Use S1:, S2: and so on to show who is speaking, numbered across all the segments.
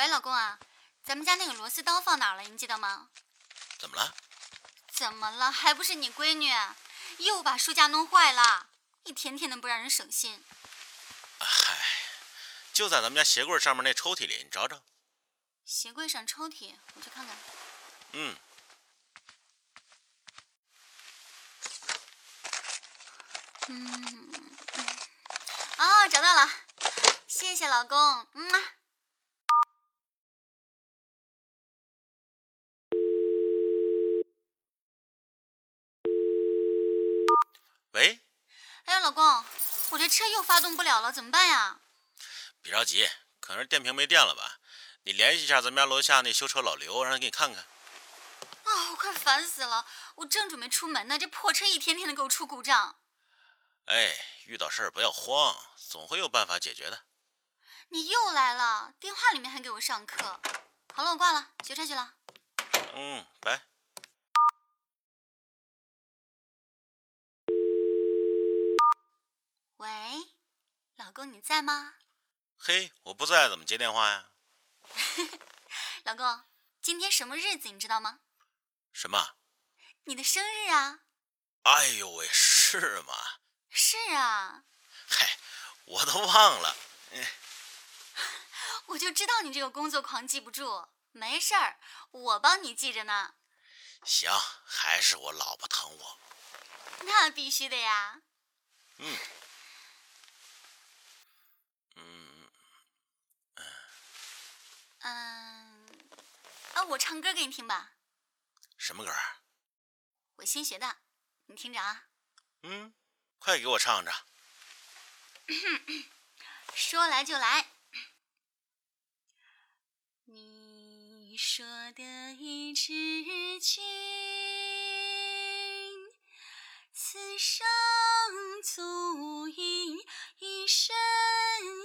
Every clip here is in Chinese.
S1: 喂，老公啊，咱们家那个螺丝刀放哪儿了？你记得吗？
S2: 怎么了？
S1: 怎么了？还不是你闺女又把书架弄坏了，一天天的不让人省心。
S2: 嗨，就在咱们家鞋柜上面那抽屉里，你找找。
S1: 鞋柜上抽屉，我去看看。
S2: 嗯，
S1: 嗯，哦，找到了，谢谢老公。嗯
S2: 喂，
S1: 哎呀，老公，我这车又发动不了了，怎么办呀？
S2: 别着急，可能是电瓶没电了吧？你联系一下咱们家楼下那修车老刘，让他给你看看。
S1: 啊、我快烦死了！我正准备出门呢，这破车一天天的给我出故障。
S2: 哎，遇到事儿不要慌，总会有办法解决的。
S1: 你又来了，电话里面还给我上课。好了，我挂了，学车去了。
S2: 嗯，拜。
S1: 喂，老公你在吗？
S2: 嘿，我不在，怎么接电话呀？
S1: 老公，今天什么日子你知道吗？
S2: 什么？
S1: 你的生日啊！
S2: 哎呦喂，是吗？
S1: 是啊，
S2: 嗨，我都忘了。
S1: 我就知道你这个工作狂记不住。没事儿，我帮你记着呢。
S2: 行，还是我老婆疼我。
S1: 那必须的呀。
S2: 嗯。嗯，
S1: 嗯，啊，我唱歌给你听吧，
S2: 什么歌儿？
S1: 我新学的，你听着啊。
S2: 嗯，快给我唱着。
S1: 说来就来。你说的一枝情，此生足印，一生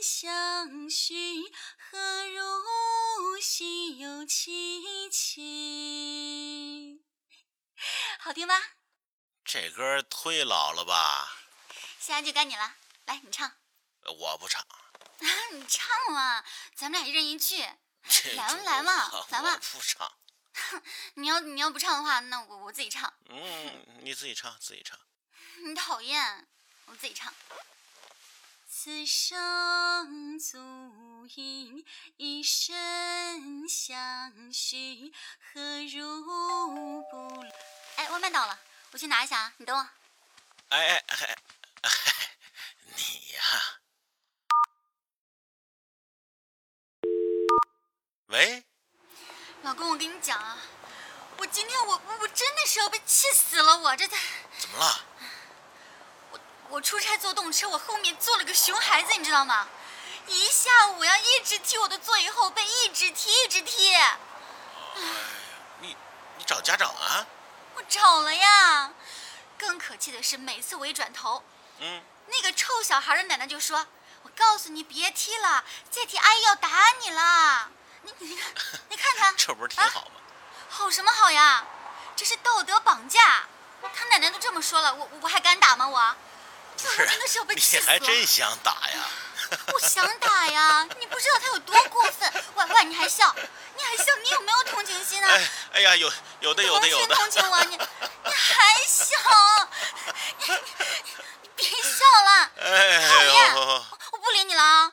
S1: 相许，何如心有戚戚？好听吧？
S2: 这歌忒老了吧？
S1: 现在就该你了，来，你唱。
S2: 呃我不唱。
S1: 你唱嘛，咱们俩一人一句。来嘛来嘛来嘛
S2: 不唱。
S1: 你要你要不唱的话，那我我自己唱。
S2: 嗯，你自己唱，自己唱。
S1: 你讨厌，我自己唱。此生足印，一生相许，何如不？哎，外卖到了，我去拿一下啊，你等我。
S2: 哎哎哎，你呀、喂，
S1: 老公，我跟你讲啊，我今天我我真的是要被气死了，我这
S2: 怎么了？
S1: 出差坐动车，我后面坐了个熊孩子，你知道吗？一下午呀，一直踢我的座椅后背，一直踢一直踢。
S2: 你你找家长啊？
S1: 我找了呀，更可气的是，每次我一转头，
S2: 嗯，
S1: 那个臭小孩的奶奶就说：“我告诉你别踢了，再踢阿姨要打你了。”你你看，你看看，
S2: 这不是挺好吗？
S1: 好什么好呀？这是道德绑架。他奶奶都这么说了，我我还敢打吗？我，
S2: 不是
S1: 我真的是要被气
S2: 你
S1: 死了。
S2: 还真想打呀？
S1: 我想打呀！你不知道他有多过分。喂喂，你还笑？你还笑？你有没有同情心啊？
S2: 哎哎呀，有有的有的有的。
S1: 同情同情我，你你还笑？你你你别笑了，
S2: 哎
S1: 讨厌
S2: 呦，
S1: 我不理你了啊！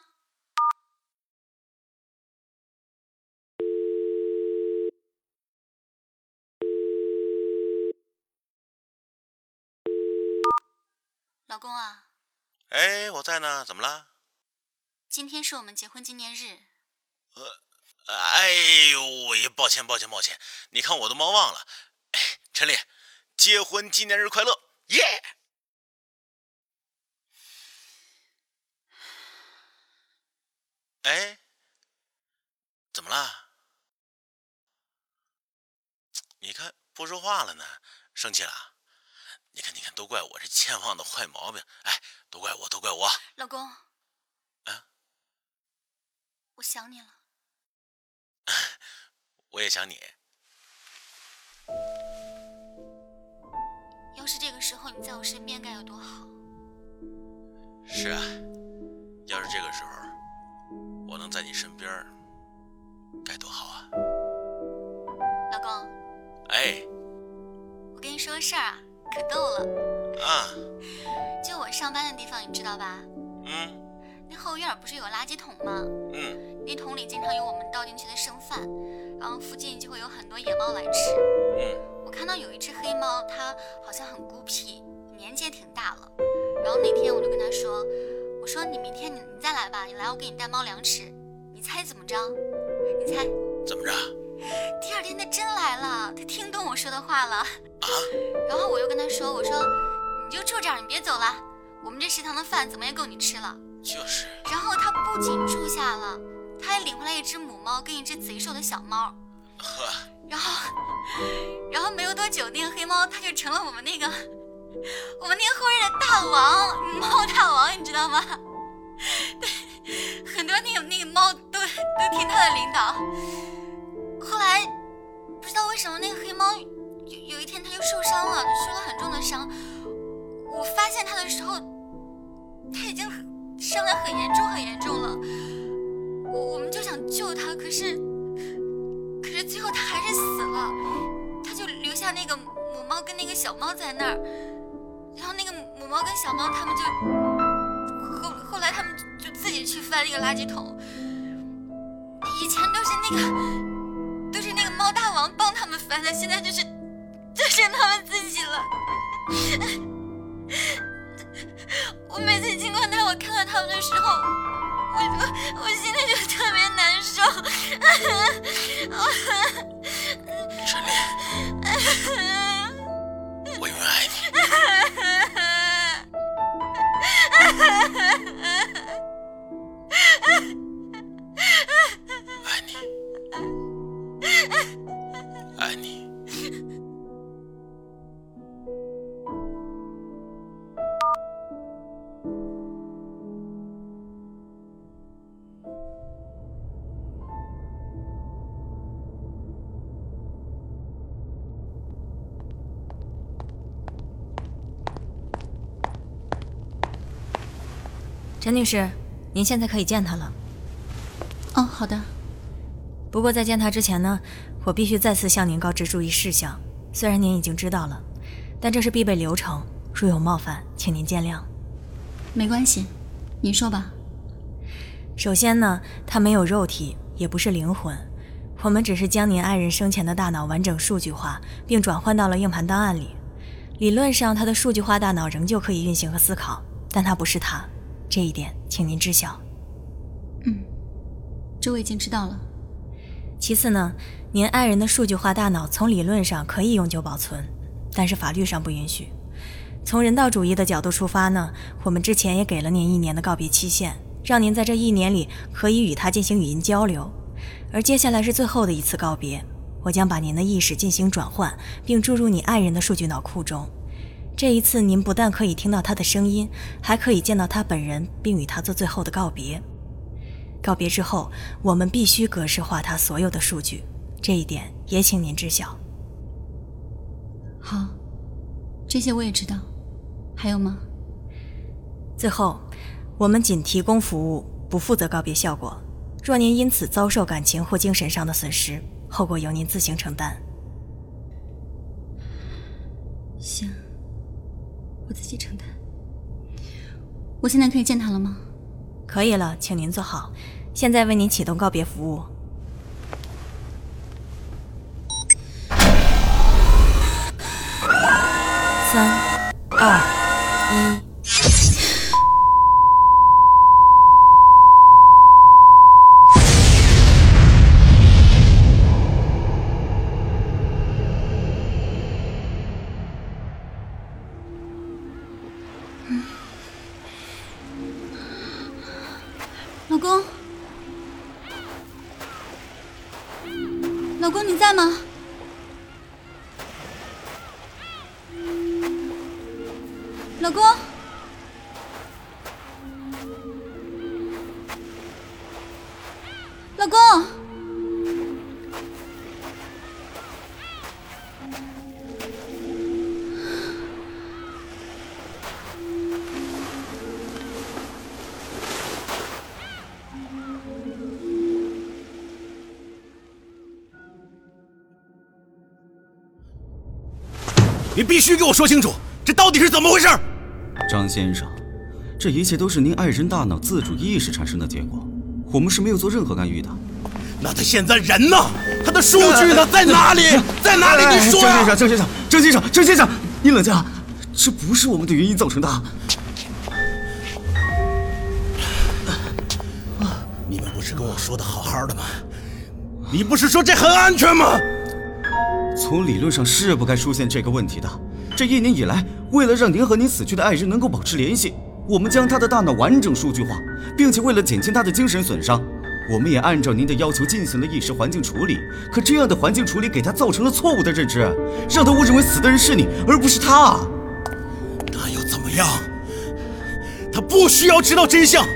S1: 老公啊，
S2: 哎，我在呢，怎么了？
S1: 今天是我们结婚纪念日，呃
S2: 哎呦喂，抱歉抱歉抱歉，你看我都忙忘了。哎，陈丽，结婚纪念日快乐，耶！哎，怎么了？你看不说话了呢，生气了？你看，你看，都怪我这健忘的坏毛病，哎，都怪我，都怪我，
S1: 老公，
S2: 啊，
S1: 我想你了，
S2: 我也想你。
S1: 要是这个时候你在我身边该有多好？
S2: 是啊，要是这个时候我能在你身边，该多好啊，老公。哎，
S1: 我跟你说个事儿啊。可逗了。
S2: 啊，
S1: 就我上班的地方，你知道吧？
S2: 嗯
S1: 那后院不是有垃圾桶吗？
S2: 嗯
S1: 那桶里经常有我们倒进去的剩饭，然后附近就会有很多野猫来吃。
S2: 嗯，
S1: 我看到有一只黑猫，它好像很孤僻，年纪也挺大了。然后那天我就跟它说：“我说你明天你你再来吧，你来我给你带猫粮吃。”你猜怎么着？你猜？
S2: 怎么着？
S1: 第二天他真来了，他听懂我说的话了。
S2: 啊，
S1: 然后我又跟他说：“我说你就住这儿，你别走了，我们这食堂的饭怎么也够你吃了。”
S2: 就是，
S1: 然后他不仅住下了，他还领回来一只母猫跟一只贼瘦的小猫。
S2: 呵，
S1: 然后，然后没有多久，那个黑猫它就成了我们那个我们那个后院的大王，猫大王，你知道吗？对，很多那个那个猫都都听他的领导。后来不知道为什么那个黑猫有有一天它就受伤了，受了很重的伤。我发现它的时候，它已经伤得很严重很严重了。我我们就想救它，可是可是最后它还是死了。它就留下那个母猫跟那个小猫在那儿，然后那个母猫跟小猫它们就后后来它们就自己去翻那个垃圾桶。以前都是那个猫大王帮他们翻的，现在就是就剩他们自己了。我每次经过那，我看到他们的时候，我就我心里就特别难受。
S2: 陈丽，我永远爱你。
S3: 陈女士，您现在可以见他了。
S1: 哦，好的。
S3: 不过在见他之前呢，我必须再次向您告知注意事项。虽然您已经知道了，但这是必备流程，如有冒犯，请您见谅。
S1: 没关系，您说吧。
S3: 首先呢，他没有肉体，也不是灵魂，我们只是将您爱人生前的大脑完整数据化，并转换到了硬盘档案里。理论上，他的数据化大脑仍旧可以运行和思考，但他不是他，这一点请您知晓。
S1: 嗯，这我已经知道了。
S3: 其次呢，您爱人的数据化大脑从理论上可以永久保存，但是法律上不允许。从人道主义的角度出发呢，我们之前也给了您一年的告别期限，让您在这一年里可以与他进行语音交流。而接下来是最后的一次告别，我将把您的意识进行转换，并注入你爱人的数据脑库中。这一次，您不但可以听到他的声音，还可以见到他本人，并与他做最后的告别。告别之后，我们必须格式化他所有的数据，这一点也请您知晓。
S1: 好，这些我也知道。还有吗？
S3: 最后，我们仅提供服务，不负责告别效果。若您因此遭受感情或精神上的损失，后果由您自行承担。
S1: 行，我自己承担。我现在可以见他了吗？
S3: 可以了，请您坐好。现在为您启动告别服务。三、二、一。
S1: 公，你
S4: 必须给我说清楚，这到底是怎么回事？
S5: 张先生，这一切都是您爱人大脑自主意识产生的结果，我们是没有做任何干预的。
S4: 那他现在人呢？他的数据呢？在哪里？在哪里？你说
S5: 呀！郑先生，郑先生，郑先生，郑先生，你冷静，这不是我们的原因造成的。
S4: 你们不是跟我说的好好的吗？你不是说这很安全吗？
S5: 从理论上是不该出现这个问题的。这一年以来，为了让您和您死去的爱人能够保持联系，我们将他的大脑完整数据化，并且为了减轻他的精神损伤，我们也按照您的要求进行了意识环境处理。可这样的环境处理给他造成了错误的认知，让他误认为死的人是你，而不是他。
S4: 那又怎么样？他不需要知道真相，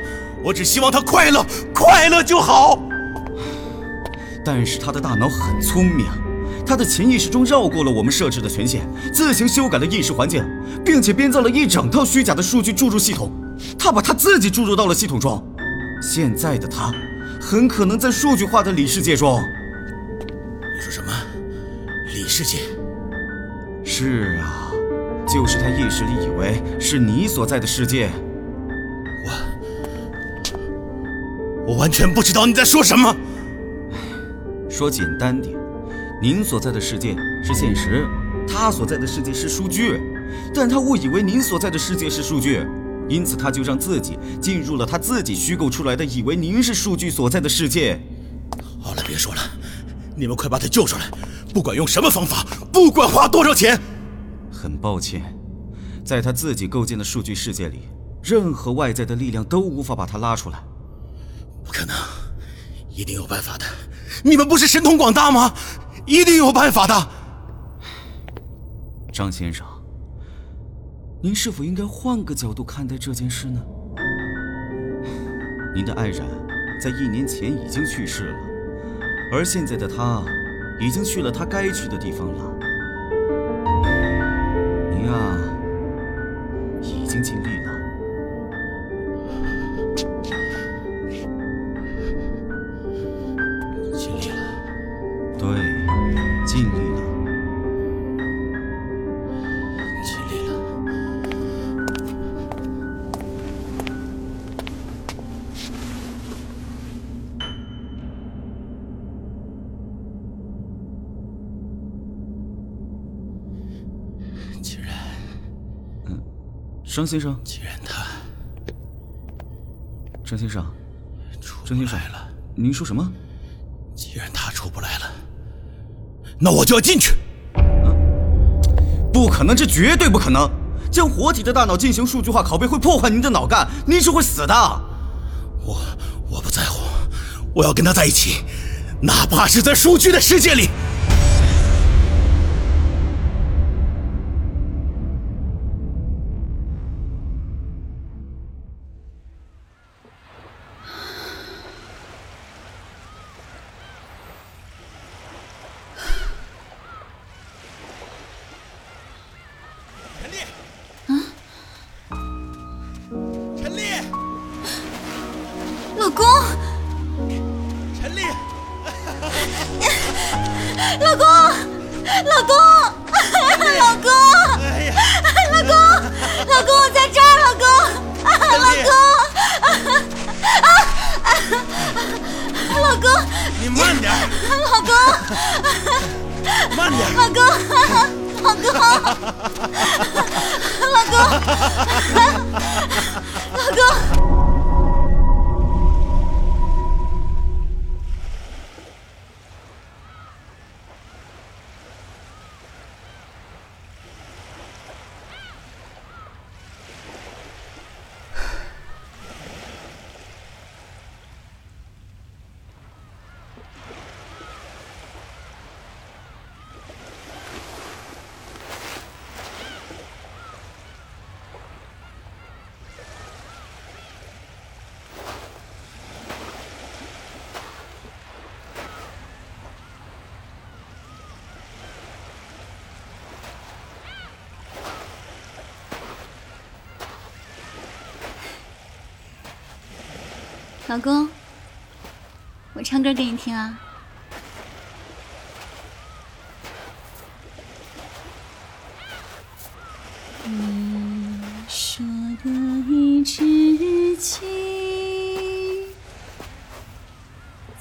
S4: 我只希望他快乐，快乐就好。
S5: 但是他的大脑很聪明。他的潜意识中绕过了我们设置的权限，自行修改了意识环境，并且编造了一整套虚假的数据注入系统。他把他自己注入到了系统中。现在的他，很可能在数据化的里世界中。
S4: 你说什么？里世界？
S5: 是啊，就是他意识里以为是你所在的世界。
S4: 我……我完全不知道你在说什么。
S5: 说简单点。您所在的世界是现实，他所在的世界是数据，但他误以为您所在的世界是数据，因此他就让自己进入了他自己虚构出来的以为您是数据所在的世界。
S4: 好了，别说了，你们快把他救出来，不管用什么方法，不管花多少钱。
S5: 很抱歉，在他自己构建的数据世界里，任何外在的力量都无法把他拉出来。
S4: 不可能，一定有办法的。你们不是神通广大吗？一定有办法的，
S5: 张先生，您是否应该换个角度看待这件事呢？您的爱人，在一年前已经去世了，而现在的他，已经去了他该去的地方了。张先生，
S4: 既然他，
S5: 张先生，
S4: 张先生来了，
S5: 您说什么？
S4: 既然他出不来了，那我就要进去。
S5: 不可能，这绝对不可能！将活体的大脑进行数据化拷贝会破坏您的脑干，您是会死的。
S4: 我我不在乎，我要跟他在一起，哪怕是在数据的世界里。
S1: 老公，
S2: 陈丽，
S1: 老公，老公，老公，老公，老公我老公，我唱歌给你听啊。你说的一知己，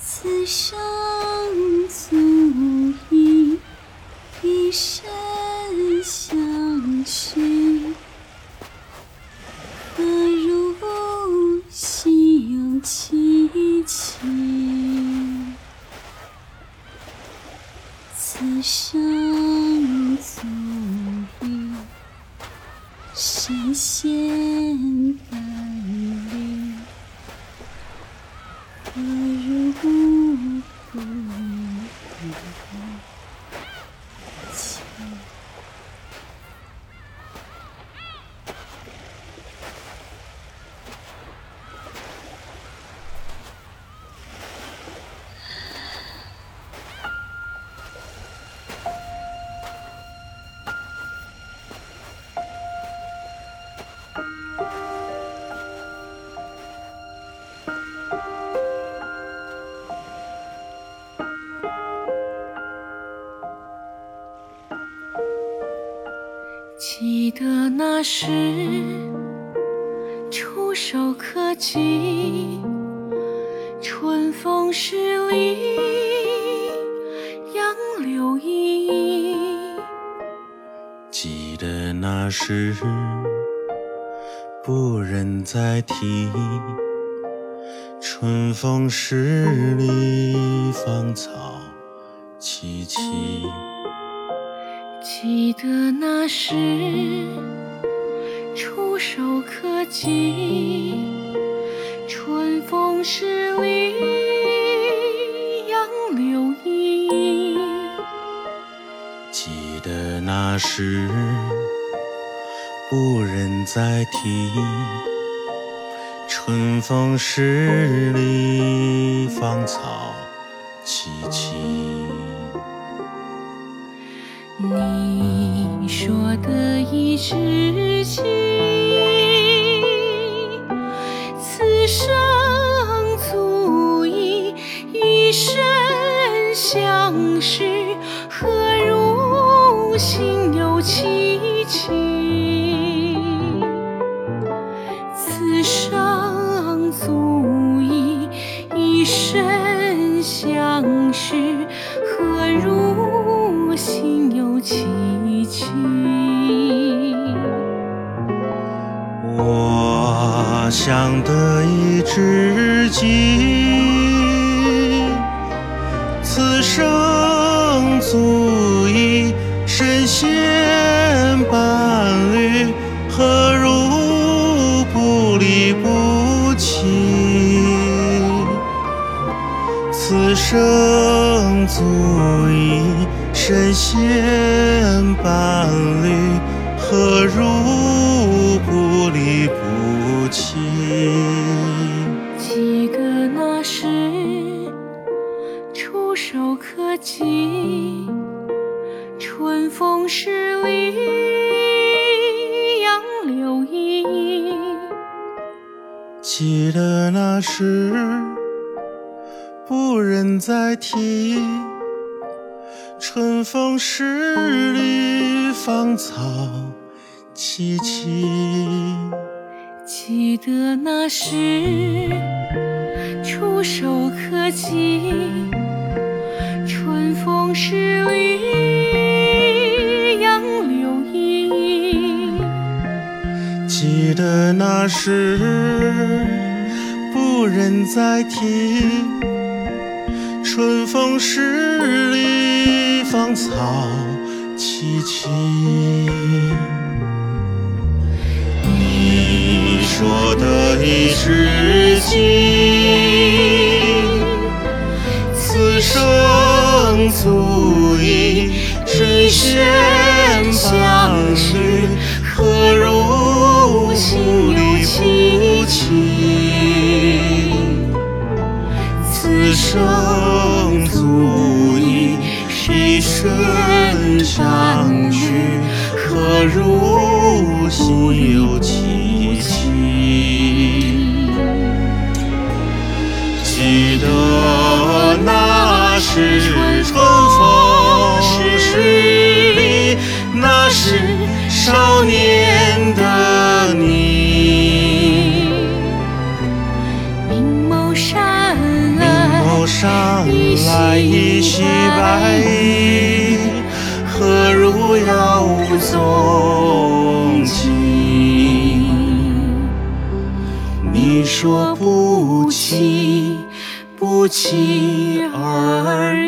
S1: 此生足以一生相许，何如心有戚戚？此生足以神仙伴
S6: 记得那时触手可及，春风十里，杨柳依依。
S7: 记得那时不忍再提，春风十里，芳草萋萋。
S6: 记得那时触手可及，春风十里，杨柳依依。
S7: 记得那时不忍再提，春风十里，芳草萋萋。
S6: 知己，此生足以一生相许，何如心有戚戚？生足以
S7: 神仙伴侣，何如不离不弃？
S6: 记得那时触手可及，春风十里，杨柳依依。
S7: 记得那时不忍再提，春风十里，芳草萋萋。
S6: 记得那时触手可及，春风十里，杨柳依依。
S7: 记得那时不忍再提，春风十里，芳草萋萋。你说得一知己，此生足矣神仙上来一袭白衣，何如杳无踪迹？你说不弃，不弃而。